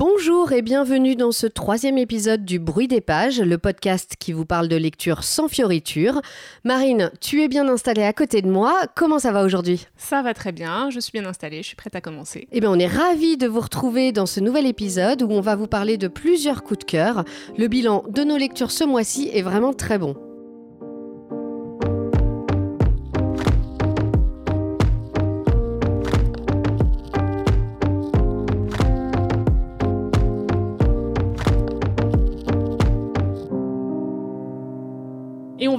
Bonjour et bienvenue dans ce troisième épisode du Bruit des pages, le podcast qui vous parle de lecture sans fioriture. Marine, tu es bien installée à côté de moi. Comment ça va aujourd'hui? Ça va très bien, je suis bien installée, je suis prête à commencer. Eh bien, on est ravis de vous retrouver dans ce nouvel épisode où on va vous parler de plusieurs coups de cœur. Le bilan de nos lectures ce mois-ci est vraiment très bon.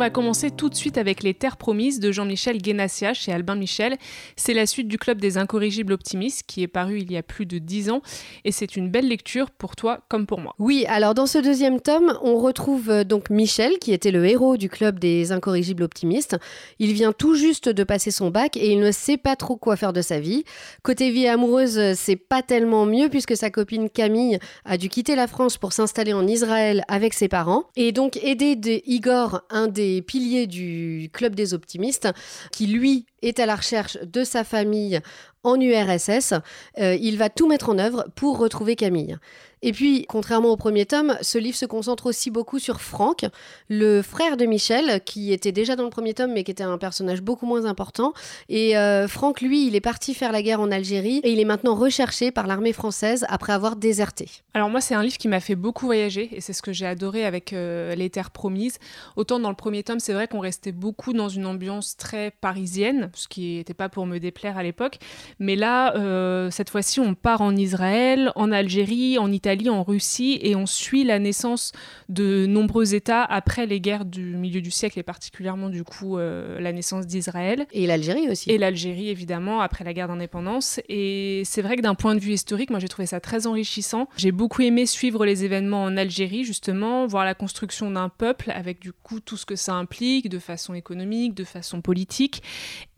Va commencer tout de suite avec Les Terres Promises de Jean-Michel Guénassia chez Albin Michel. C'est la suite du Club des Incorrigibles Optimistes qui est paru il y a plus de dix ans et c'est une belle lecture pour toi comme pour moi. Oui, alors dans ce deuxième tome, on retrouve euh, donc Michel qui était le héros du Club des Incorrigibles Optimistes. Il vient tout juste de passer son bac et il ne sait pas trop quoi faire de sa vie. Côté vie amoureuse, c'est pas tellement mieux puisque sa copine Camille a dû quitter la France pour s'installer en Israël avec ses parents et donc aider de Igor, un des piliers du Club des Optimistes, qui lui est à la recherche de sa famille en URSS. Euh, il va tout mettre en œuvre pour retrouver Camille. Et puis, contrairement au premier tome, ce livre se concentre aussi beaucoup sur Franck, le frère de Michel, qui était déjà dans le premier tome, mais qui était un personnage beaucoup moins important. Et euh, Franck, lui, il est parti faire la guerre en Algérie et il est maintenant recherché par l'armée française après avoir déserté. Alors moi, c'est un livre qui m'a fait beaucoup voyager et c'est ce que j'ai adoré avec euh, Les Terres Promises. Autant dans le premier tome, c'est vrai qu'on restait beaucoup dans une ambiance très parisienne, ce qui n'était pas pour me déplaire à l'époque. Mais là, euh, cette fois-ci, on part en Israël, en Algérie, en Italie en Russie, et on suit la naissance de nombreux États après les guerres du milieu du siècle, et particulièrement du coup euh, la naissance d'Israël. Et l'Algérie aussi. Et l'Algérie, évidemment, après la guerre d'indépendance. Et c'est vrai que d'un point de vue historique, moi j'ai trouvé ça très enrichissant. J'ai beaucoup aimé suivre les événements en Algérie, justement, voir la construction d'un peuple, avec du coup tout ce que ça implique, de façon économique, de façon politique.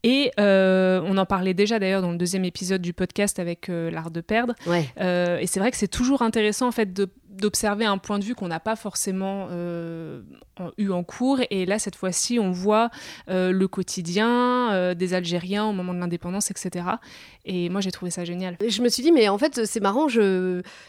Et euh, on en parlait déjà d'ailleurs dans le deuxième épisode du podcast avec euh, l'art de perdre. Ouais. Euh, et c'est vrai que c'est toujours intéressant en fait de d'observer un point de vue qu'on n'a pas forcément euh, eu en cours. Et là, cette fois-ci, on voit euh, le quotidien euh, des Algériens au moment de l'indépendance, etc. Et moi, j'ai trouvé ça génial. Je me suis dit, mais en fait, c'est marrant,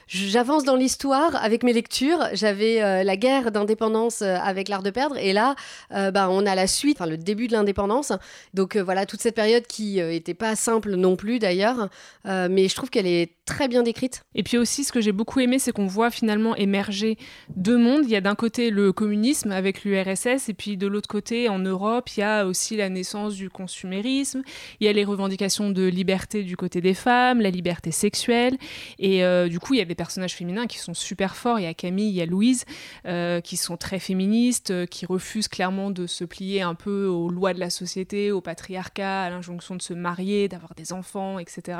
j'avance dans l'histoire avec mes lectures. J'avais la guerre d'indépendance avec l'art de perdre, et là, ben, on a la suite, le début de l'indépendance. Donc voilà, toute cette période qui n'était pas simple non plus d'ailleurs, mais je trouve qu'elle est très bien décrite. Et puis aussi, ce que j'ai beaucoup aimé, c'est qu'on voit finalement émerger deux mondes. Il y a d'un côté le communisme avec l'URSS, et puis de l'autre côté, en Europe, il y a aussi la naissance du consumérisme. Il y a les revendications de liberté du côté des femmes, la liberté sexuelle. Et euh, du coup, il y a des personnages féminins qui sont super forts. Il y a Camille, il y a Louise, euh, qui sont très féministes, euh, qui refusent clairement de se plier un peu aux lois de la société, au patriarcat, à l'injonction de se marier, d'avoir des enfants, etc.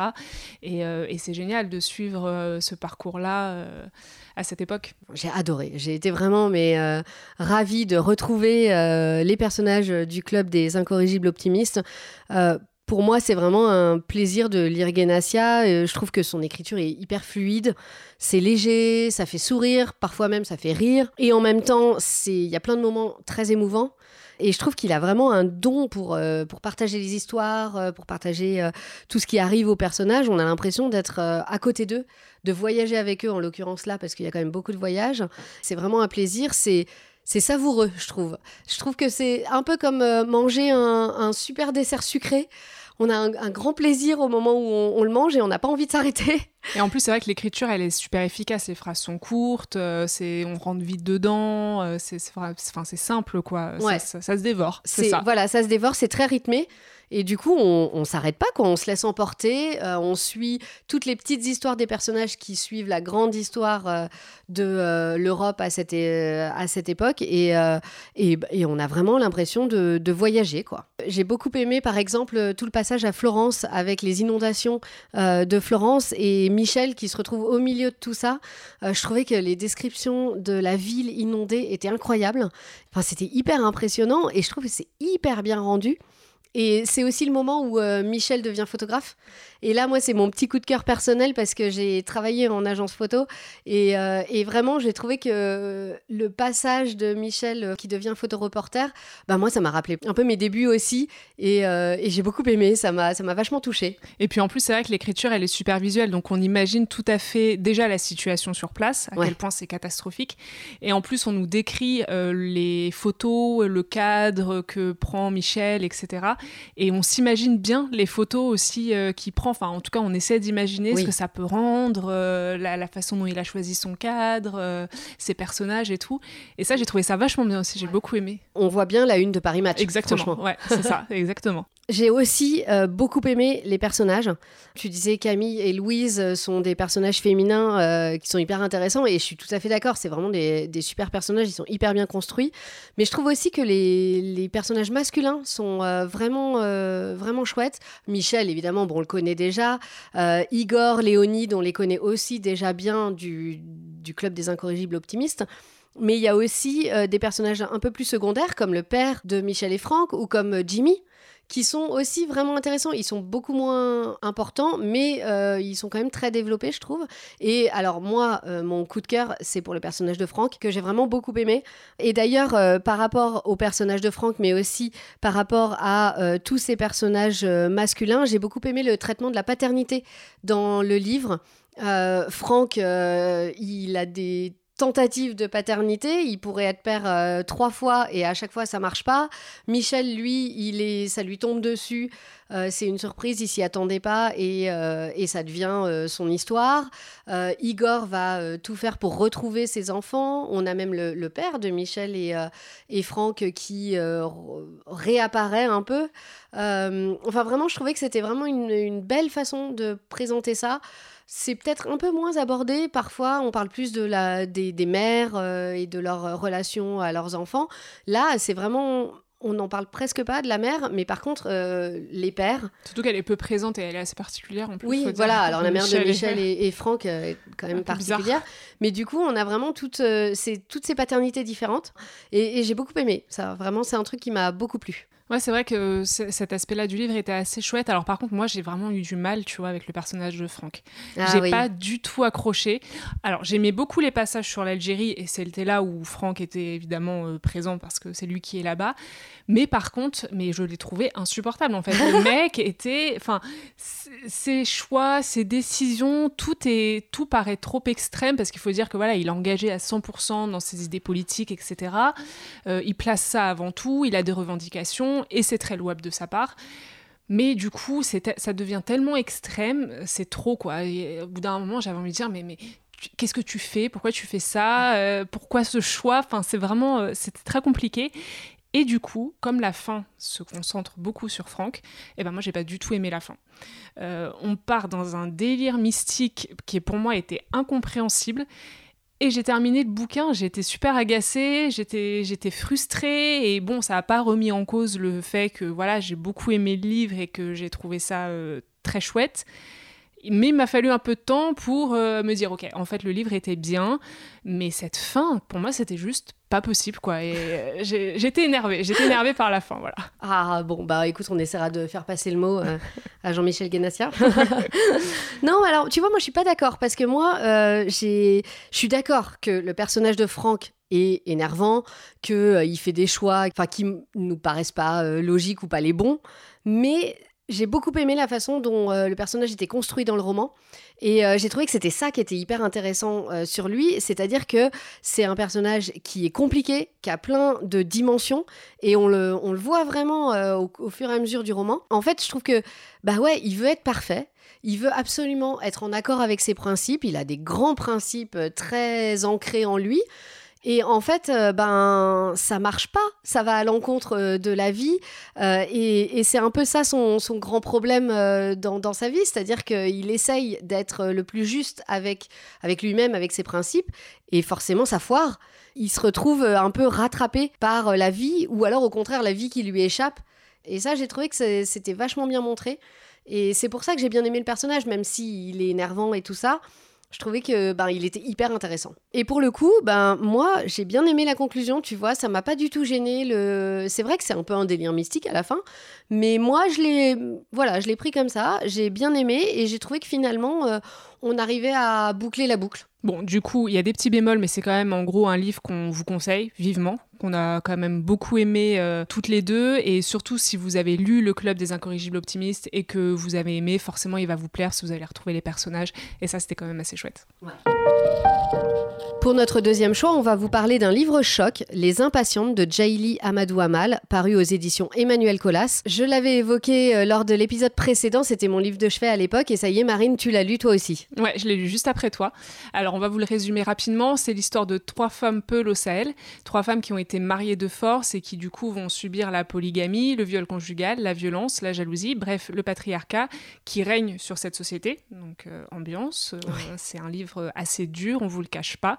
Et, et c'est génial de suivre euh, ce parcours-là euh, à cette époque. J'ai adoré. J'ai été vraiment mais euh, ravie de retrouver euh, les personnages du club des incorrigibles optimistes. Pour moi, c'est vraiment un plaisir de lire Guénassia. Euh, je trouve que son écriture est hyper fluide. C'est léger, ça fait sourire, parfois même ça fait rire. Et en même temps, il y a plein de moments très émouvants. Et je trouve qu'il a vraiment un don pour, euh, pour partager les histoires, euh, pour partager euh, tout ce qui arrive aux personnages. On a l'impression d'être à côté d'eux, de voyager avec eux, en l'occurrence là, parce qu'il y a quand même beaucoup de voyages. C'est vraiment un plaisir. C'est c'est savoureux, je trouve. Je trouve que c'est un peu comme manger un super dessert sucré. On a un, un grand plaisir au moment où on, on le mange et on n'a pas envie de s'arrêter. Et en plus, c'est vrai que l'écriture, elle est super efficace. Les phrases sont courtes, euh, c'est, on rentre vite dedans, euh, c'est, c'est, enfin, simple, quoi. Ça- Ouais. Ça, ça se dévore, C'est ça. voilà, ça se dévore, c'est très rythmé. Et du coup, on, on s'arrête pas, quoi. On se laisse emporter. euh, on suit toutes les petites histoires des personnages qui suivent la grande histoire euh, de euh, l'Europe à cette, à cette époque. Et, et, et on a vraiment l'impression de, de voyager, quoi. J'ai beaucoup aimé, par exemple, tout le passage à Florence avec les inondations de Florence et Michel qui se retrouve au milieu de tout ça. Je trouvais que les descriptions de la ville inondée étaient incroyables. Enfin, c'était hyper impressionnant et je trouve que c'est hyper bien rendu. Et c'est aussi le moment où Michel devient photographe. Et là, moi, c'est mon petit coup de cœur personnel parce que j'ai travaillé en agence photo et, euh, et vraiment, j'ai trouvé que le passage de Michel euh, qui devient photoreporter, bah moi, ça m'a rappelé un peu mes débuts aussi et, euh, et j'ai beaucoup aimé. Ça m'a, ça m'a vachement touché. Et puis en plus, c'est vrai que l'écriture, elle est super visuelle, donc on imagine tout à fait déjà la situation sur place, à quel point c'est catastrophique. Et en plus, on nous décrit les photos, le cadre que prend Michel, etc. Et on s'imagine bien les photos aussi qu'il prend Enfin, en tout cas, on essaie d'imaginer ce que ça peut rendre, euh, la, façon dont il a choisi son cadre, euh, ses personnages et tout. Et ça, j'ai trouvé ça vachement bien aussi. J'ai beaucoup aimé. On voit bien la une de Paris Match. Exactement. Ouais, c'est ça, exactement. J'ai aussi euh, beaucoup aimé les personnages. Tu disais Camille et Louise sont des personnages féminins qui sont hyper intéressants et je suis tout à fait d'accord. C'est vraiment des, super personnages, ils sont hyper bien construits. Mais je trouve aussi que les, les personnages masculins sont vraiment, vraiment chouettes. Michel, évidemment, bon, on le connaît déjà. Euh, Igor, Léonide, on les connaît aussi déjà bien du, Club des Incorrigibles Optimistes. Mais il y a aussi euh, des personnages un peu plus secondaires, comme le père de Michel et Franck, ou comme Jimmy, qui sont aussi vraiment intéressants. Ils sont beaucoup moins importants, mais euh, ils sont quand même très développés, je trouve. Et alors moi, euh, mon coup de cœur, c'est pour le personnage de Franck, que j'ai vraiment beaucoup aimé. Et d'ailleurs, euh, par rapport au personnage de Franck, mais aussi par rapport à tous ces personnages masculins, j'ai beaucoup aimé le traitement de la paternité dans le livre. Franck, il a des tentative de paternité. Il pourrait être père euh, trois fois et à chaque fois ça marche pas. Michel, lui, il est, ça lui tombe dessus. Euh, c'est une surprise, il s'y attendait pas et, euh, et ça devient son histoire. Igor va tout faire pour retrouver ses enfants. On a même le, père de Michel et, et Franck qui réapparaît un peu. enfin, vraiment, je trouvais que c'était vraiment une, une, belle façon de présenter ça c'est peut-être un peu moins abordé. Parfois, on parle plus de la, des, mères euh, et de leur euh, relation à leurs enfants. Là, c'est vraiment on n'en parle presque pas de la mère, mais par contre, euh, les pères. Surtout qu'elle est peu présente et elle est assez particulière en plus. Oui, voilà. Alors la mère de Michel et, Franck est quand même particulière. Mais du coup, on a vraiment toutes, ces, toutes ces paternités différentes. Et, et j'ai beaucoup aimé. Ça, vraiment, c'est un truc qui m'a beaucoup plu. Ouais, c'est vrai que cet aspect-là du livre était assez chouette. Alors par contre, moi, j'ai vraiment eu du mal, tu vois, avec le personnage de Franck. Ah j'ai pas du tout accroché. Alors j'aimais beaucoup les passages sur l'Algérie et c'était là où Franck était évidemment euh, présent parce que c'est lui qui est là-bas. Mais par contre, mais je l'ai trouvé insupportable en fait. Le mec était, enfin, ses choix, ses décisions, tout est, tout paraît trop extrême parce qu'il faut dire que voilà, il est engagé à 100% dans ses idées politiques, etc. Euh, il place ça avant tout. Il a des revendications et c'est très louable de sa part. Mais du coup, ça devient tellement extrême, c'est trop quoi. au bout d'un moment, j'avais envie de dire, mais, mais qu'est-ce que tu fais? Pourquoi tu fais ça? Euh, Pourquoi ce choix? Enfin, c'est vraiment, euh, c'était très compliqué. Et du coup, comme la fin se concentre beaucoup sur Franck, eh ben moi j'ai pas du tout aimé la fin. Euh, on part dans un délire mystique qui pour moi était incompréhensible et j'ai terminé le bouquin, j'étais super agacée, j'étais, frustrée, et bon, ça n'a pas remis en cause le fait que voilà, j'ai beaucoup aimé le livre et que j'ai trouvé ça euh, très chouette. Mais il m'a fallu un peu de temps pour euh, me dire, ok, en fait, le livre était bien, mais cette fin, pour moi, c'était juste pas possible, quoi. Et euh, j'étais énervée, j'étais énervée par la fin, voilà. Ah bon, bah écoute, on essaiera de faire passer le mot euh, à Jean-Michel Guénassia. non, alors, tu vois, moi, je suis pas d'accord, parce que moi, je suis d'accord que le personnage de Franck est énervant, qu'il il fait des choix qui nous paraissent pas logiques ou pas les bons, mais j'ai beaucoup aimé la façon dont euh, le personnage était construit dans le roman. Et euh, j'ai trouvé que c'était ça qui était hyper intéressant euh, sur lui. C'est-à-dire que c'est un personnage qui est compliqué, qui a plein de dimensions. Et on le, voit vraiment au, au, fur et à mesure du roman. En fait, je trouve que, bah ouais, il veut être parfait. Il veut absolument être en accord avec ses principes. Il a des grands principes très ancrés en lui. Et en fait, euh, ben, ça marche pas. Ça va à l'encontre euh, de la vie. Euh, et, c'est un peu ça son, grand problème dans, sa vie. C'est-à-dire qu'il essaye d'être le plus juste avec, avec lui-même, avec ses principes. Et forcément, ça foire. Il se retrouve un peu rattrapé par la vie, ou alors au contraire, la vie qui lui échappe. Et ça, j'ai trouvé que c'était vachement bien montré. Et c'est pour ça que j'ai bien aimé le personnage, même s'il est énervant et tout ça Je trouvais que ben il était hyper intéressant. Et pour le coup, ben moi j'ai bien aimé la conclusion. Tu vois, ça m'a pas du tout gêné. Le, c'est vrai que c'est un peu un délire mystique à la fin, mais moi je l'ai, voilà, je l'ai pris comme ça. J'ai bien aimé et j'ai trouvé que finalement euh, on arrivait à boucler la boucle. Bon, du coup, il y a des petits bémols, mais c'est quand même en gros un livre qu'on vous conseille vivement, qu'on a quand même beaucoup aimé euh, toutes les deux. Et surtout, si vous avez lu Le Club des Incorrigibles Optimistes et que vous avez aimé, forcément, il va vous plaire si vous allez retrouver les personnages. Et ça, c'était quand même assez chouette. Pour notre deuxième choix, on va vous parler d'un livre choc, Les Impatientes de Jaili Amadou Amal, paru aux éditions Emmanuel Colas. Je l'avais évoqué euh, lors de l'épisode précédent, c'était mon livre de chevet à l'époque, et ça y est, Marine, tu l'as lu toi aussi. Ouais, je l'ai lu juste après toi. Alors, on va vous le résumer rapidement. C'est l'histoire de trois femmes peules au Sahel, trois femmes qui ont été mariées de force et qui, du coup, vont subir la polygamie, le viol conjugal, la violence, la jalousie, bref, le patriarcat qui règne sur cette société. Donc, euh, ambiance. Euh, c'est un livre assez dur, on vous le cache pas.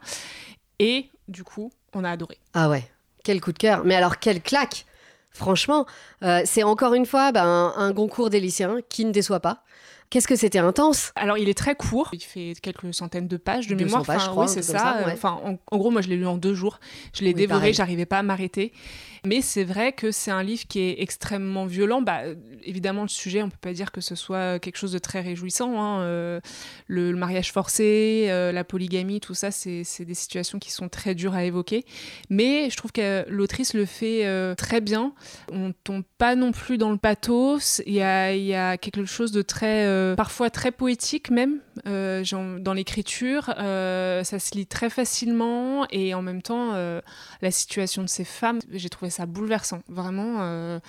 Et du coup, on a adoré. Ah ouais, quel coup de cœur. Mais alors, quelle claque Franchement, euh, c'est encore une fois ben, un, un concours des lycéens qui ne déçoit pas. Qu'est-ce que c'était intense? Alors, il est très court. Il fait quelques centaines de pages de 200 mémoire. pages, je crois, oui, c'est ça. ouais. Enfin, en, en gros, moi, je l'ai lu en deux jours. Je l'ai Oui, dévoré. J'arrivais pas à m'arrêter. Mais c'est vrai que c'est un livre qui est extrêmement violent. Bah, évidemment, le sujet, on peut pas dire que ce soit quelque chose de très réjouissant. hein. Euh, le, mariage forcé, euh, la polygamie, tout ça, c'est des situations qui sont très dures à évoquer. Mais je trouve que l'autrice le fait euh, très bien. On tombe pas non plus dans le pathos. Il y a, quelque chose de très, parfois très poétique même, dans l'écriture. Ça se lit très facilement et en même temps, la situation de ces femmes, j'ai trouvé ça bouleversant. Vraiment, euh,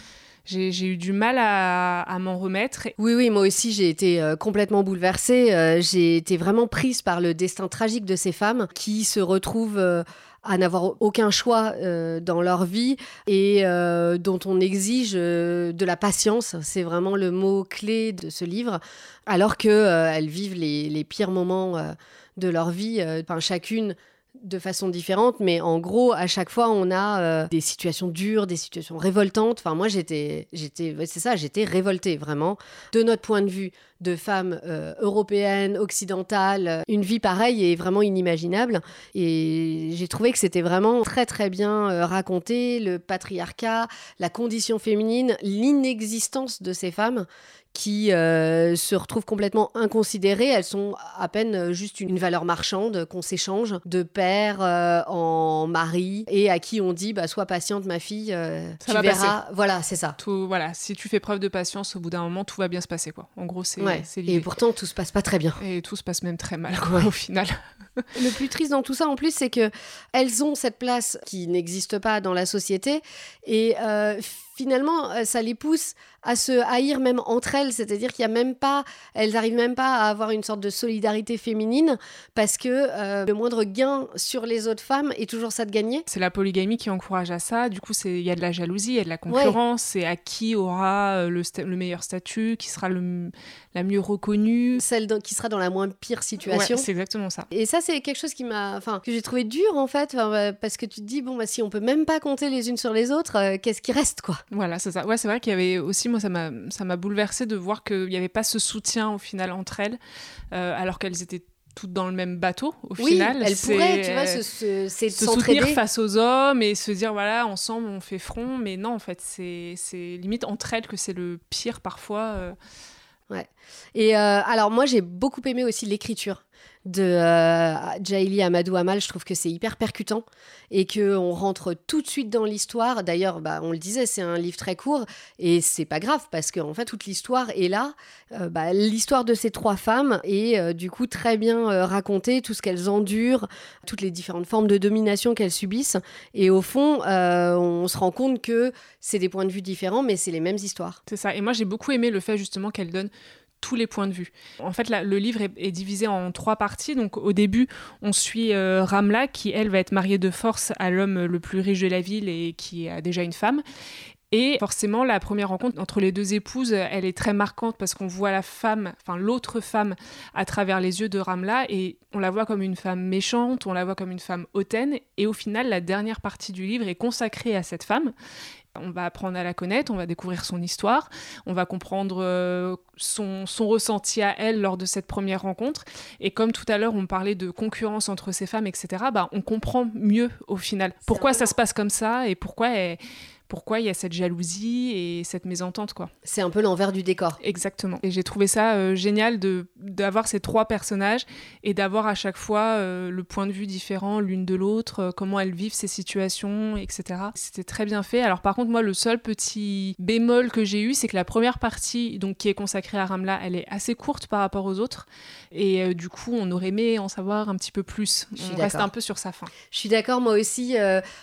j'ai eu du mal à, m'en remettre. Oui, oui, moi aussi j'ai été euh, complètement bouleversée. Euh, j'ai été vraiment prise par le destin tragique de ces femmes qui se retrouvent à n'avoir aucun choix dans leur vie et dont on exige de la patience. C'est vraiment le mot clé de ce livre, alors que euh, elles vivent les, pires moments de leur vie, chacune de façon différente, mais en gros, à chaque fois, on a euh, des situations dures, des situations révoltantes. Enfin, moi, j'étais, j'étais, c'est ça, j'étais révoltée vraiment. De notre point de vue de femmes euh, européennes, occidentales, euh, une vie pareille est vraiment inimaginable. Et j'ai trouvé que c'était vraiment très très bien euh, raconté, le patriarcat, la condition féminine, l'inexistence de ces femmes qui euh, se retrouvent complètement inconsidérées. Elles sont à peine euh, juste une valeur marchande qu'on s'échange de père euh, en mari et à qui on dit bah, sois patiente ma fille, euh, Ça tu va verras. Voilà, c'est ça. Tout, voilà, si tu fais preuve de patience, au bout d'un moment, tout va bien se passer. Quoi. En gros, c'est Ouais. Et pourtant tout se passe pas très bien. Et tout se passe même très mal quoi, au final. Le plus triste dans tout ça, en plus, c'est que elles ont cette place qui n'existe pas dans la société, et finalement, euh, ça les pousse à se haïr même entre elles. C'est-à-dire qu'il y a même pas, elles arrivent même pas à avoir une sorte de solidarité féminine parce que euh, le moindre gain sur les autres femmes est toujours ça de gagner. C'est la polygamie qui encourage à ça. Du coup, il y a de la jalousie, il y a de la concurrence. C'est à qui aura euh, le, meilleur statut, qui sera le, la mieux reconnue. Celle dans- qui sera dans la moins pire situation. Ouais, c'est exactement ça. Et ça, c'est quelque chose qui m'a, enfin, que j'ai trouvé dur en fait, parce que tu te dis bon, bah, si on peut même pas compter les unes sur les autres, euh, qu'est-ce qui reste quoi? Voilà, c'est ça. Ouais, c'est vrai qu'il y avait aussi, moi, ça m'a, ça m'a bouleversé de voir qu'il n'y avait pas ce soutien au final entre elles, euh, alors qu'elles étaient toutes dans le même bateau au Oui, final. elles pourraient, tu vois, se, se, se soutenir face aux hommes et se dire voilà ensemble on fait front mais non en fait c'est c'est limite entre elles que c'est le pire parfois euh. Et euh, alors moi j'ai beaucoup aimé aussi l'écriture de euh, Amadou Amal. Je trouve que c'est hyper percutant et que on rentre tout de suite dans l'histoire. D'ailleurs, bah, on le disait, c'est un livre très court et c'est pas grave parce qu'en fait toute l'histoire est là. Euh, bah, l'histoire de ces trois femmes est euh, du coup très bien euh, racontée, tout ce qu'elles endurent, toutes les différentes formes de domination qu'elles subissent. Et au fond, on se rend compte que c'est des points de vue différents, mais c'est les mêmes histoires. c'est ça et moi j'ai beaucoup aimé le fait justement qu'elle donne tous les points de vue. En fait, le livre est, est divisé en trois parties. Donc, au début, on suit euh, Ramla, qui, elle, va être mariée de force à l'homme le plus riche de la ville et qui a déjà une femme. Et forcément, la première rencontre entre les deux épouses, elle est très marquante parce qu'on voit la femme, enfin l'autre femme, à travers les yeux de Ramla et on la voit comme une femme méchante, on la voit comme une femme hautaine. Et au final, la dernière partie du livre est consacrée à cette femme On va apprendre à la connaître, on va découvrir son histoire, on va comprendre euh, son, son, ressenti à elle lors de cette première rencontre. Et comme tout à l'heure, on parlait de concurrence entre ces femmes, etc., bah, on comprend mieux au final pourquoi ça se passe comme ça et pourquoi elle pourquoi il y a cette jalousie et cette mésentente quoi. C'est un peu l'envers du décor. Exactement. Et j'ai trouvé ça euh, génial de d'avoir ces trois personnages et d'avoir à chaque fois euh, le point de vue différent l'une de l'autre, euh, comment elles vivent ces situations, etc. C'était très bien fait. Alors par contre moi le seul petit bémol que j'ai eu c'est que la première partie donc qui est consacrée à Ramla elle est assez courte par rapport aux autres et du coup on aurait aimé en savoir un petit peu plus. on reste un peu sur sa fin. Je suis d'accord moi aussi.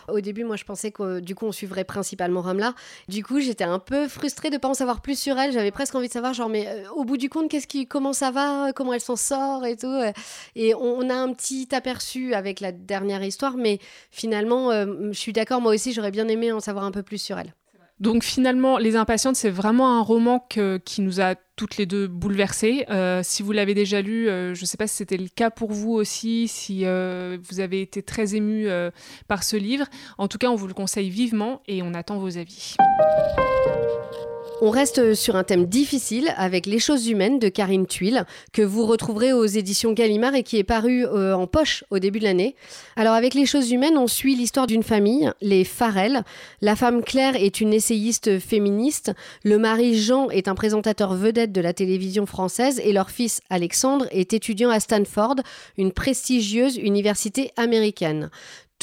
au début moi je pensais que du coup on suivrait principalement principalement Ramla. Du coup, j'étais un peu frustrée de pas en savoir plus sur elle. J'avais presque envie de savoir, genre, mais euh, au bout du compte, qu'est-ce qui, comment ça va, comment elle s'en sort et tout. Euh. Et on, a un petit aperçu avec la dernière histoire, mais finalement, euh, je suis d'accord, moi aussi, j'aurais bien aimé en savoir un peu plus sur elle. Donc finalement, Les Impatientes, c'est vraiment un roman qui nous a toutes les deux bouleversées. Euh, si vous l'avez déjà lu, euh, je ne sais pas si c'était le cas pour vous aussi, si euh, vous avez été très ému par ce livre. En tout cas, on vous le conseille vivement et on attend vos avis. On reste sur un thème difficile avec Les choses humaines de Karine Tuile, que vous retrouverez aux éditions Gallimard et qui est paru euh, en poche au début de l'année. Alors avec Les choses humaines, on suit l'histoire d'une famille, les Farrell. La femme Claire est une essayiste féministe, le mari Jean est un présentateur vedette de la télévision française et leur fils Alexandre est étudiant à Stanford, une prestigieuse université américaine.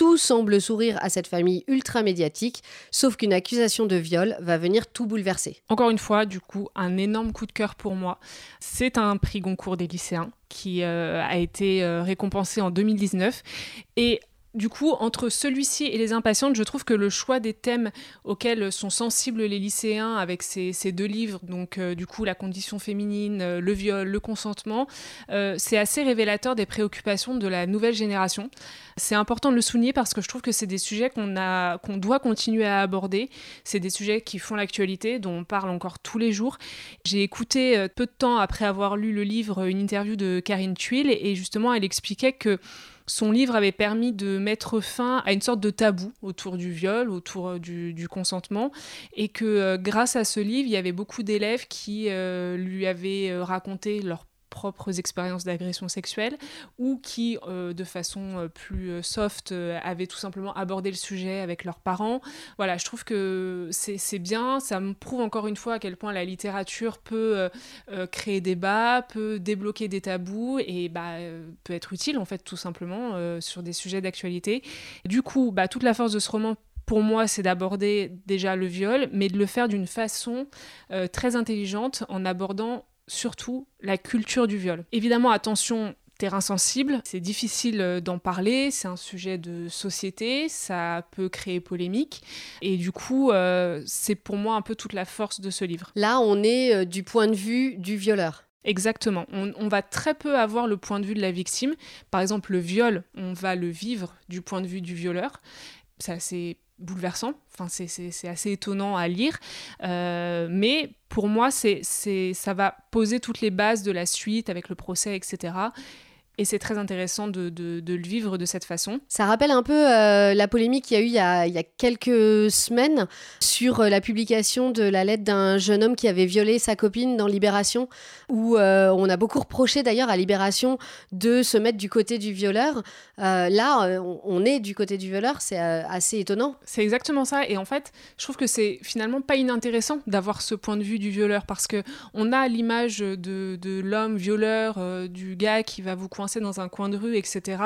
Tout semble sourire à cette famille ultra médiatique, sauf qu'une accusation de viol va venir tout bouleverser. Encore une fois, du coup, un énorme coup de cœur pour moi. C'est un prix Goncourt des lycéens qui euh, a été euh, récompensé en 2019. Et du coup, entre celui-ci et les impatientes, je trouve que le choix des thèmes auxquels sont sensibles les lycéens avec ces, deux livres, donc euh, du coup la condition féminine, euh, le viol, le consentement, euh, c'est assez révélateur des préoccupations de la nouvelle génération. C'est important de le souligner parce que je trouve que c'est des sujets qu'on doit continuer à aborder. C'est des sujets qui font l'actualité, dont on parle encore tous les jours. J'ai écouté peu de temps après avoir lu le livre une interview de Karine Tuile et justement elle expliquait que son livre avait permis de mettre fin à une sorte de tabou autour du viol, autour euh, du, consentement, et que euh, grâce à ce livre, il y avait beaucoup d'élèves qui euh, lui avaient raconté leur propres expériences d'agression sexuelle ou qui, euh, de façon euh, plus euh, soft, avaient tout simplement abordé le sujet avec leurs parents. Voilà, je trouve que c'est bien, ça me prouve encore une fois à quel point la littérature peut créer débat, peut débloquer des tabous et bah, peut être utile en fait tout simplement sur des sujets d'actualité. Du coup, bah, toute la force de ce roman pour moi, c'est d'aborder déjà le viol, mais de le faire d'une façon très intelligente en abordant surtout la culture du viol. Évidemment, attention, terrain sensible, c'est difficile euh, d'en parler, c'est un sujet de société, ça peut créer polémique, et du coup, euh, c'est pour moi un peu toute la force de ce livre. Là, on est euh, du point de vue du violeur. Exactement. On, on, va très peu avoir le point de vue de la victime. Par exemple, le viol, on va le vivre du point de vue du violeur. Ça, c'est bouleversant. Enfin, c'est assez étonnant à lire. Euh, mais pour moi, ça va poser toutes les bases de la suite avec le procès, etc. Et c'est très intéressant de, le vivre de cette façon. Ça rappelle un peu euh, la polémique qu'il y a eu il y a, quelques semaines sur euh, la publication de la lettre d'un jeune homme qui avait violé sa copine dans Libération, où euh, on a beaucoup reproché d'ailleurs à Libération de se mettre du côté du violeur. là, on est du côté du violeur, c'est assez étonnant. C'est exactement ça. Et en fait, je trouve que c'est finalement pas inintéressant d'avoir ce point de vue du violeur parce que on a l'image de, de l'homme violeur, du gars qui va vous coincer dans un coin de rue, etc.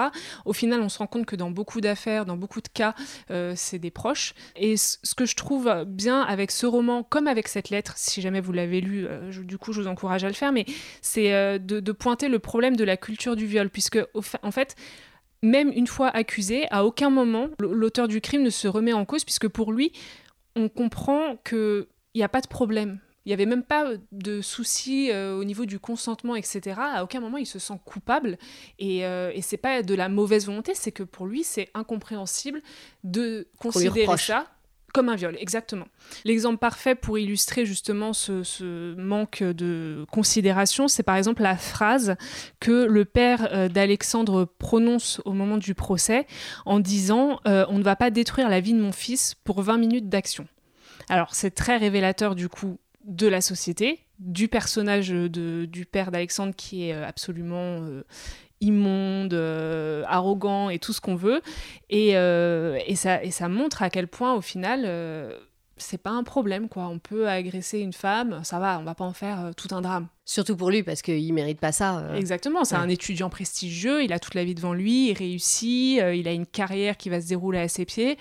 Au final, on se rend compte que dans beaucoup d'affaires, dans beaucoup de cas, euh, c'est des proches. Et ce que je trouve bien avec ce roman, comme avec cette lettre, si jamais vous l'avez lu, euh, du coup, je vous encourage à le faire, mais c'est euh, de, pointer le problème de la culture du viol, puisque en fait, même une fois accusé, à aucun moment l'auteur du crime ne se remet en cause, puisque pour lui, on comprend qu'il n'y a pas de problème. Il n'y avait même pas de soucis euh, au niveau du consentement, etc. À aucun moment il se sent coupable. Et, euh, et c'est pas de la mauvaise volonté, c'est que pour lui, c'est incompréhensible de considérer ça comme un viol, exactement. L'exemple parfait pour illustrer justement ce, manque de considération, c'est par exemple la phrase que le père euh, d'Alexandre prononce au moment du procès en disant On ne va pas détruire la vie de mon fils pour 20 minutes d'action ». Alors c'est très révélateur du coup de la société, du personnage de, du père d'Alexandre qui est absolument immonde, arrogant et tout ce qu'on veut. Et, et, ça, et ça montre à quel point au final c'est pas un problème, quoi. On peut agresser une femme, ça va, on va pas en faire euh, tout un drame. Surtout pour lui, parce qu'il mérite pas ça. Euh. Exactement, c'est un étudiant prestigieux, il a toute la vie devant lui, il réussit, euh, il a une carrière qui va se dérouler à ses pieds.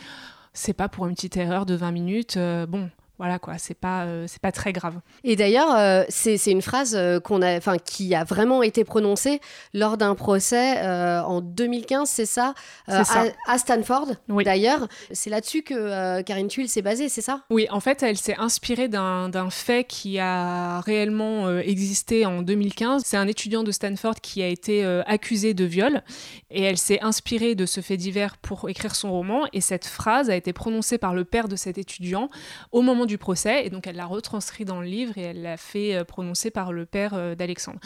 C'est pas pour une petite erreur de 20 minutes. bon, voilà quoi, c'est pas euh, c'est pas très grave. Et d'ailleurs, euh, c'est une phrase euh, qu'on a, enfin qui a vraiment été prononcée lors d'un procès en 2015, c'est ça, À, Stanford. Oui. D'ailleurs, c'est là-dessus que Karine Tuile s'est basée, c'est ça? Oui, en fait, elle s'est inspirée d'un fait qui a réellement existé en 2015. C'est un étudiant de Stanford qui a été accusé de viol et elle s'est inspirée de ce fait divers pour écrire son roman. Et cette phrase a été prononcée par le père de cet étudiant au moment du procès, et donc elle l'a retranscrit dans le livre et elle l'a fait euh, prononcer par le père euh, d'Alexandre.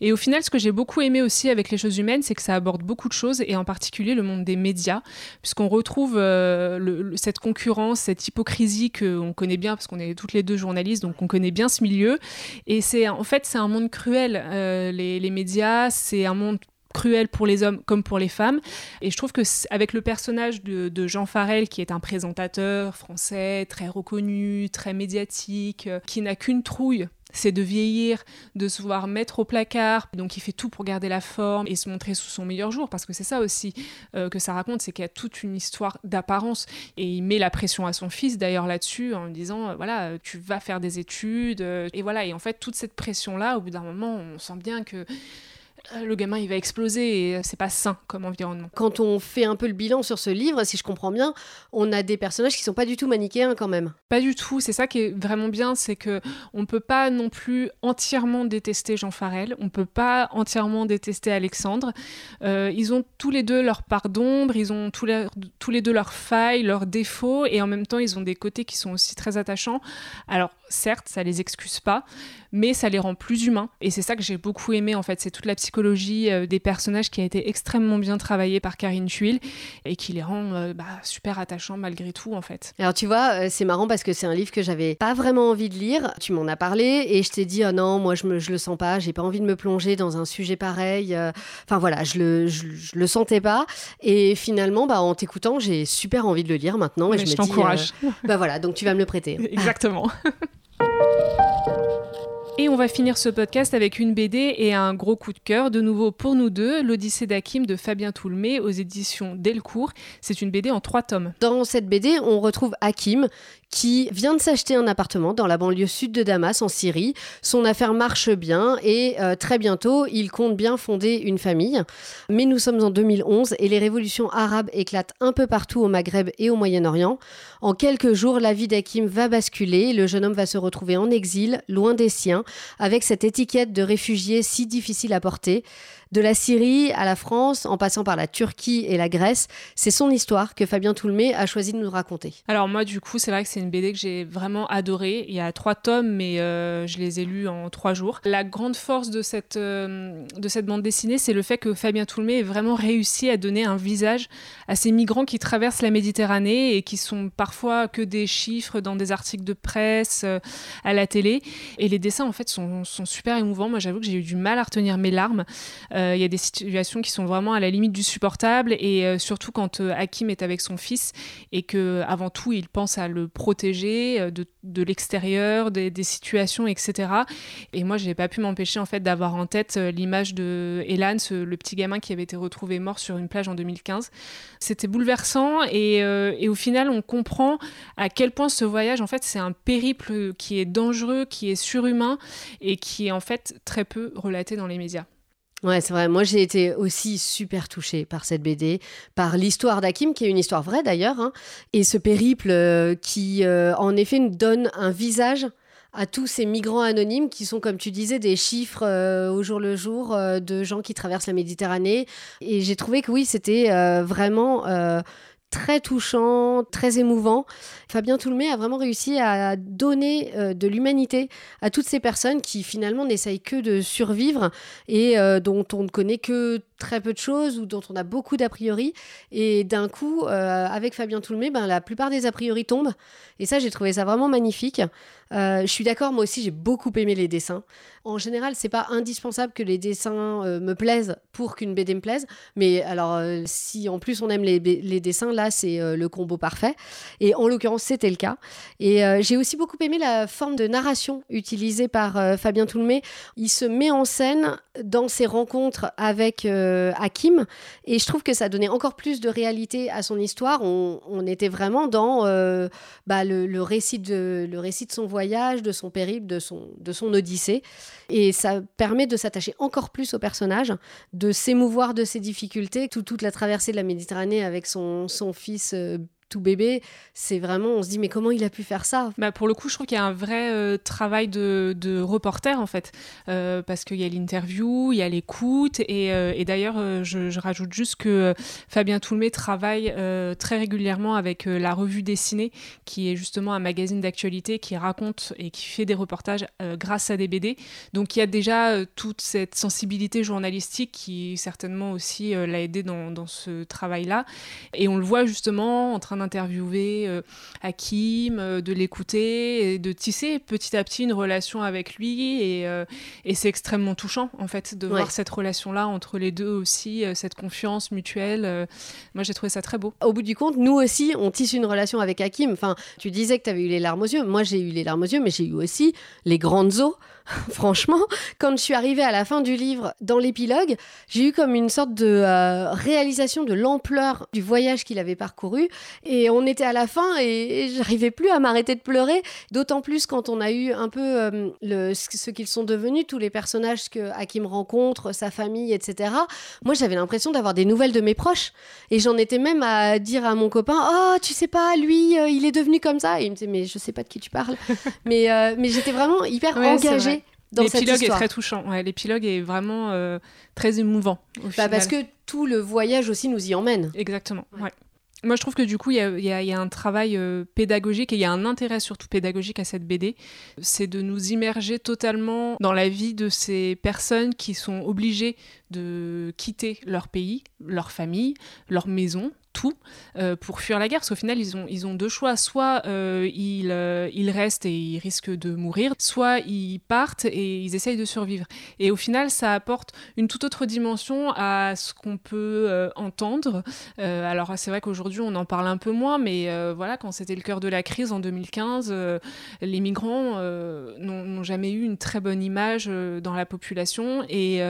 Et au final, ce que j'ai beaucoup aimé aussi avec les choses humaines, c'est que ça aborde beaucoup de choses, et en particulier le monde des médias, puisqu'on retrouve euh, cette concurrence, cette hypocrisie qu'on connaît bien, parce qu'on est toutes les deux journalistes, donc on connaît bien ce milieu. Et c'est en fait, c'est un monde cruel. les, les médias, c'est un monde cruel pour les hommes comme pour les femmes. Et je trouve que avec le personnage de, Jean Farel, qui est un présentateur français très reconnu, très médiatique, euh, qui n'a qu'une trouille c'est de vieillir, de se voir mettre au placard. Donc il fait tout pour garder la forme et se montrer sous son meilleur jour, parce que c'est ça aussi euh, que ça raconte, c'est qu'il y a toute une histoire d'apparence. Et il met la pression à son fils d'ailleurs là-dessus, en lui disant, euh, voilà, tu vas faire des études. et voilà, et en fait, toute cette pression-là, au bout d'un moment, on sent bien que le gamin il va exploser et c'est pas sain comme environnement. Quand on fait un peu le bilan sur ce livre, si je comprends bien, on a des personnages qui sont pas du tout manichéens quand même. Pas du tout, c'est ça qui est vraiment bien, c'est que on peut pas non plus entièrement détester Jean Farel, on peut pas entièrement détester Alexandre. Euh, ils ont tous les deux leur part d'ombre, ils ont tous les, tous les deux leurs failles, leurs défauts et en même temps ils ont des côtés qui sont aussi très attachants. Alors certes, ça les excuse pas, mais ça les rend plus humains et c'est ça que j'ai beaucoup aimé en fait, c'est toute la psychologie euh, des personnages qui a été extrêmement bien travaillée par Karine Tuile et qui les rend euh, bah, super attachants malgré tout en fait. Alors tu vois, euh, c'est marrant parce que c'est un livre que j'avais pas vraiment envie de lire. Tu m'en as parlé et je t'ai dit oh non, moi je, me, je le sens pas, j'ai pas envie de me plonger dans un sujet pareil. Enfin voilà, je le, je, le sentais pas. Et finalement, bah, en t'écoutant, j'ai super envie de le lire maintenant. et je, je t'encourage. bah voilà, donc tu vas me le prêter. Exactement. Et on va finir ce podcast avec une BD et un gros coup de cœur, de nouveau pour nous deux, l'Odyssée d'Akim de Fabien Toulmé aux éditions Delcourt. C'est une BD en trois tomes. Dans cette BD, on retrouve Hakim qui vient de s'acheter un appartement dans la banlieue sud de Damas, en Syrie. Son affaire marche bien et euh, très bientôt, il compte bien fonder une famille. Mais nous sommes en 2011 et les révolutions arabes éclatent un peu partout au Maghreb et au Moyen-Orient. En quelques jours, la vie d'Hakim va basculer. Le jeune homme va se retrouver en exil, loin des siens, avec cette étiquette de réfugié si difficile à porter. De la Syrie à la France, en passant par la Turquie et la Grèce, c'est son histoire que Fabien Toulmé a choisi de nous raconter. Alors moi, du coup, c'est vrai que c'est une BD que j'ai vraiment adorée. Il y a trois tomes, mais euh, je les ai lus en trois jours. La grande force de cette, euh, de cette bande dessinée, c'est le fait que Fabien Toulmé ait vraiment réussi à donner un visage à ces migrants qui traversent la Méditerranée et qui sont parfois que des chiffres dans des articles de presse, euh, à la télé. Et les dessins, en fait, sont, sont super émouvants. Moi, j'avoue que j'ai eu du mal à retenir mes larmes. Il y a des situations qui sont vraiment à la limite du supportable et surtout quand Hakim est avec son fils et que avant tout il pense à le protéger de, l'extérieur, des, des, situations, etc. Et moi, j'ai pas pu m'empêcher en fait d'avoir en tête l'image de Elan, le petit gamin qui avait été retrouvé mort sur une plage en 2015. C'était bouleversant et, et au final, on comprend à quel point ce voyage, en fait, c'est un périple qui est dangereux, qui est surhumain et qui est en fait très peu relaté dans les médias. Ouais, c'est vrai. Moi, j'ai été aussi super touchée par cette BD, par l'histoire d'Hakim, qui est une histoire vraie d'ailleurs, hein, et ce périple euh, qui, euh, en effet, donne un visage à tous ces migrants anonymes qui sont, comme tu disais, des chiffres euh, au jour le jour de gens qui traversent la Méditerranée. Et j'ai trouvé que oui, c'était vraiment très touchant, très émouvant. Fabien Toulmé a vraiment réussi à donner euh, de l'humanité à toutes ces personnes qui finalement n'essayent que de survivre et euh, dont on ne connaît que très peu de choses ou dont on a beaucoup d'a priori. Et d'un coup, euh, avec Fabien Toulmé, ben, la plupart des a priori tombent. Et ça, j'ai trouvé ça vraiment magnifique. Euh, je suis d'accord, moi aussi, j'ai beaucoup aimé les dessins. En général, c'est pas indispensable que les dessins euh, me plaisent pour qu'une BD me plaise. Mais alors, si en plus on aime les, les dessins, là, c'est le combo parfait. Et en l'occurrence, c'était le cas. Et j'ai aussi beaucoup aimé la forme de narration utilisée par Fabien Toulmé. Il se met en scène dans ses rencontres avec Hakim. Et je trouve que ça donnait encore plus de réalité à son histoire. On, était vraiment dans bah, le, récit de, le récit de son voyage, de son périple, de son, de son odyssée. Et ça permet de s'attacher encore plus au personnage, de s'émouvoir de ses difficultés, toute la traversée de la Méditerranée avec son, son fils euh, tout bébé, c'est vraiment, on se dit, mais comment il a pu faire ça? Bah Pour le coup, je trouve qu'il y a un vrai euh, travail de, reporter, en fait, euh, parce qu'il y a l'interview, il y a l'écoute, et, euh, d'ailleurs, je, rajoute juste que Fabien Toulmé travaille très régulièrement avec la revue dessinée, qui est justement un magazine d'actualité qui raconte et qui fait des reportages grâce à des BD. Donc il y a déjà toute cette sensibilité journalistique qui certainement aussi l'a aidé dans, dans ce travail-là. Et on le voit justement en train d'interviewer euh, Hakim, euh, de l'écouter et de tisser petit à petit une relation avec lui. Et, euh, et c'est extrêmement touchant, en fait, de voir cette relation-là entre les deux aussi, cette confiance mutuelle. moi, j'ai trouvé ça très beau. Au bout du compte, nous aussi, on tisse une relation avec Hakim. Enfin, tu disais que tu avais eu les larmes aux yeux. Moi, j'ai eu les larmes aux yeux, mais j'ai eu aussi les grandes eaux franchement, quand je suis arrivée à la fin du livre, dans l'épilogue, j'ai eu comme une sorte de euh, réalisation de l'ampleur du voyage qu'il avait parcouru. Et on était à la fin et, j'arrivais plus à m'arrêter de pleurer. D'autant plus quand on a eu un peu euh, le, ce qu'ils sont devenus, tous les personnages que Hakim rencontre, sa famille, etc. Moi, j'avais l'impression d'avoir des nouvelles de mes proches. Et j'en étais même à dire à mon copain Oh, tu sais pas, lui, euh, il est devenu comme ça. Et il me disait Mais je sais pas de qui tu parles. mais mais j'étais vraiment hyper engagée L'épilogue est très touchant. L'épilogue est vraiment euh, très émouvant. Bah, parce que tout le voyage aussi nous y emmène. Exactement. Moi, je trouve que du coup, il y, a, un travail euh, pédagogique et il y a un intérêt surtout pédagogique à cette BD. C'est de nous immerger totalement dans la vie de ces personnes qui sont obligées de quitter leur pays, leur famille, leur maison, tout euh, pour fuir la guerre. Parce qu'au final, ils ont, ils ont deux choix. Soit euh, ils, euh, ils, restent et ils risquent de mourir, soit ils partent et ils essayent de survivre. Et au final, ça apporte une toute autre dimension à ce qu'on peut entendre. alors, c'est vrai qu'aujourd'hui, on en parle un peu moins, mais voilà, quand c'était le cœur de la crise en 2015, les migrants n'ont jamais eu une très bonne image dans la population. Et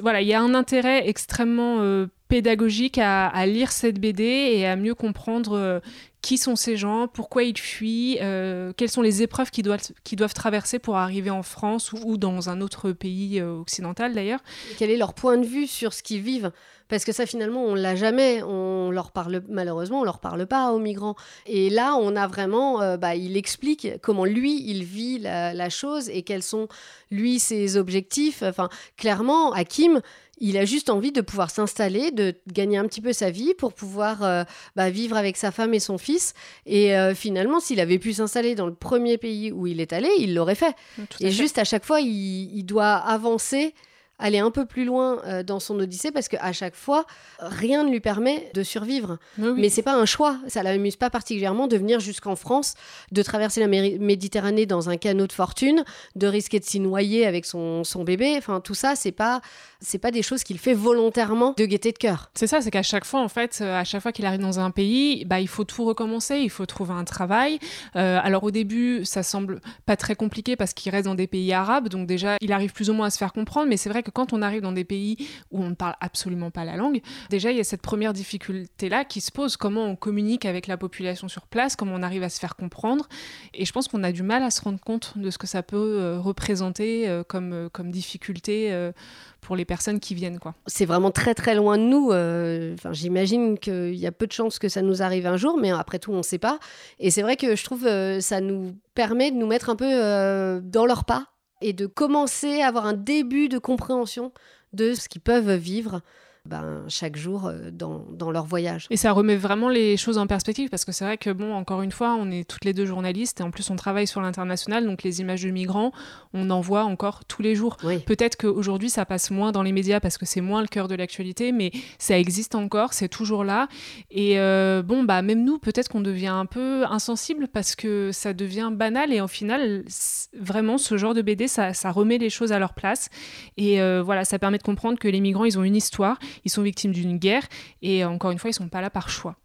voilà, il y a un intérêt extrêmement pédagogique à, lire cette BD et à mieux comprendre euh, qui sont ces gens, pourquoi ils fuient, euh, quelles sont les épreuves qu'ils doivent, traverser pour arriver en France ou, dans un autre pays euh, occidental d'ailleurs. Quel est leur point de vue sur ce qu'ils vivent? Parce que ça finalement on l'a jamais, on leur parle malheureusement on leur parle pas aux migrants. Et là on a vraiment, bah, il explique comment lui il vit la, la chose et quels sont lui ses objectifs. Enfin clairement Hakim il a juste envie de pouvoir s'installer, de gagner un petit peu sa vie pour pouvoir euh, bah, vivre avec sa femme et son fils. Et euh, finalement, s'il avait pu s'installer dans le premier pays où il est allé, il l'aurait fait. et juste à chaque fois, il doit avancer aller un peu plus loin euh, dans son odyssée parce qu'à chaque fois, rien ne lui permet de survivre. Mais, Mais c'est pas un choix. Ça l'amuse pas particulièrement de venir jusqu'en France, de traverser la Méditerranée dans un canot de fortune, de risquer de s'y noyer avec son, son bébé. Enfin, tout ça, c'est pas c'est pas des choses qu'il fait volontairement de gaieté de cœur. C'est ça, c'est qu'à chaque fois, en fait, euh, à chaque fois qu'il arrive dans un pays, bah, il faut tout recommencer, il faut trouver un travail. Euh, alors au début, ça semble pas très compliqué parce qu'il reste dans des pays arabes, donc déjà, il arrive plus ou moins à se faire comprendre. Mais c'est vrai que quand on arrive dans des pays où on ne parle absolument pas la langue, déjà, il y a cette première difficulté-là qui se pose, comment on communique avec la population sur place, comment on arrive à se faire comprendre. Et je pense qu'on a du mal à se rendre compte de ce que ça peut euh, représenter comme, comme difficulté pour les personnes qui viennent. C'est vraiment très très loin de nous. Euh, enfin, J'imagine qu'il y a peu de chances que ça nous arrive un jour, mais après tout, on ne sait pas. Et c'est vrai que je trouve euh, ça nous permet de nous mettre un peu euh, dans leur pas et de commencer à avoir un début de compréhension de ce qu'ils peuvent vivre ben, chaque jour dans, dans, leur voyage. Et ça remet vraiment les choses en perspective parce que c'est vrai que, bon, encore une fois, on est toutes les deux journalistes et en plus on travaille sur l'international, donc les images de migrants, on en voit encore tous les jours. Peut-être qu'aujourd'hui ça passe moins dans les médias parce que c'est moins le cœur de l'actualité, mais ça existe encore, c'est toujours là. Et bon, bah, même nous, peut-être qu'on devient un peu insensible parce que ça devient banal et au final, vraiment, ce genre de BD, ça, remet les choses à leur place. Et euh, voilà, ça permet de comprendre que les migrants, ils ont une histoire, ils sont victimes d'une guerre et encore une fois, ils sont pas là par choix.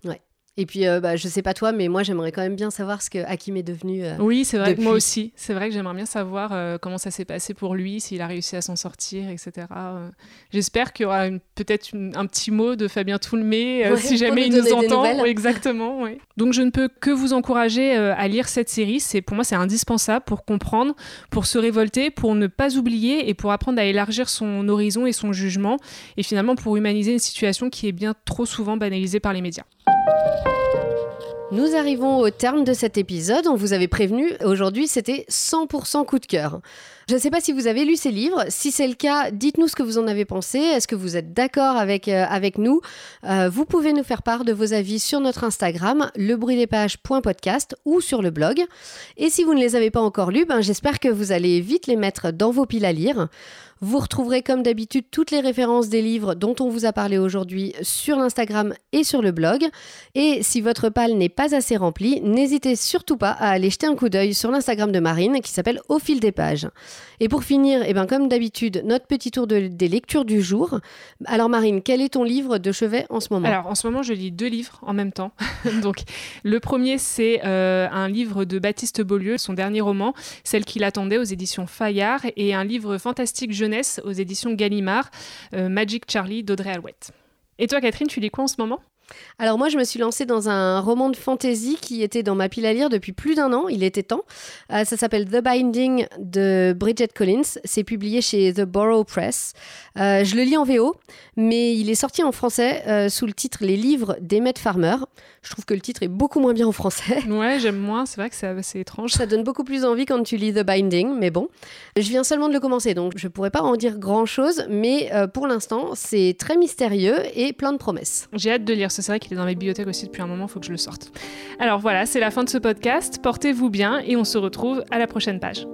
Et puis, euh, bah, je sais pas toi, mais moi, j'aimerais quand même bien savoir ce que Hakim est devenu. Euh, oui, c'est vrai, que moi aussi. C'est vrai que j'aimerais bien savoir euh, comment ça s'est passé pour lui, s'il a réussi à s'en sortir, etc. J'espère qu'il y aura peut-être un petit mot de Fabien Toulmé, si jamais il nous entend. exactement, oui. Donc, je ne peux que vous encourager à lire cette série. C'est Pour moi, c'est indispensable pour comprendre, pour se révolter, pour ne pas oublier et pour apprendre à élargir son horizon et son jugement. Et finalement, pour humaniser une situation qui est bien trop souvent banalisée par les médias. Nous arrivons au terme de cet épisode. On vous avait prévenu, aujourd'hui c'était 100% coup de cœur. Je ne sais pas si vous avez lu ces livres. Si c'est le cas, dites-nous ce que vous en avez pensé. Est-ce que vous êtes d'accord avec, euh, nous? Euh, Vous pouvez nous faire part de vos avis sur notre Instagram, lebruitdespages.podcast ou sur le blog. Et si vous ne les avez pas encore lus, ben, j'espère que vous allez vite les mettre dans vos piles à lire. Vous retrouverez comme d'habitude toutes les références des livres dont on vous a parlé aujourd'hui sur l'Instagram et sur le blog. Et si votre palle n'est pas assez remplie, n'hésitez surtout pas à aller jeter un coup d'œil sur l'Instagram de Marine qui s'appelle Au fil des pages. Et pour finir, eh ben, comme d'habitude, notre petit tour de, des lectures du jour. Alors Marine, quel est ton livre de chevet en ce moment? Alors en ce moment, je lis deux livres en même temps. Donc le premier, c'est euh, un livre de Baptiste Beaulieu, son dernier roman, Celle qu'il attendait aux éditions Fayard, et un livre fantastique jeunesse aux éditions Gallimard, euh, Magic Charlie d'Audrey Alouette. Et toi, Catherine, tu lis quoi en ce moment? Alors moi, je me suis lancée dans un roman de fantasy qui était dans ma pile à lire depuis plus d'un an. Il était temps. Euh, ça s'appelle The Binding de Bridget Collins. C'est publié chez The Borough Press. Euh, je le lis en VO, mais il est sorti en français euh, sous le titre Les livres d'Emmett Farmer. Je trouve que le titre est beaucoup moins bien en français. Ouais, j'aime moins. C'est vrai que c'est assez étrange. Ça donne beaucoup plus envie quand tu lis The Binding, mais bon. Je viens seulement de le commencer, donc je pourrais pas en dire grand-chose, mais pour l'instant, c'est très mystérieux et plein de promesses. J'ai hâte de lire c'est vrai qu'il est dans mes bibliothèques aussi depuis un moment, il faut que je le sorte. Alors voilà, c'est la fin de ce podcast. Portez-vous bien et on se retrouve à la prochaine page.